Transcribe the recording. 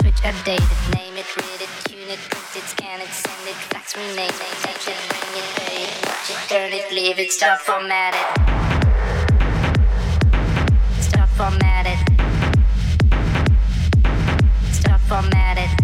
switch, update it, name it, read it, tune it, print it, scan it, send it, fax, rename it, touch it, bring it, pay it, watch it, turn it, leave it, stop, format it. Stop format it. Stop format it.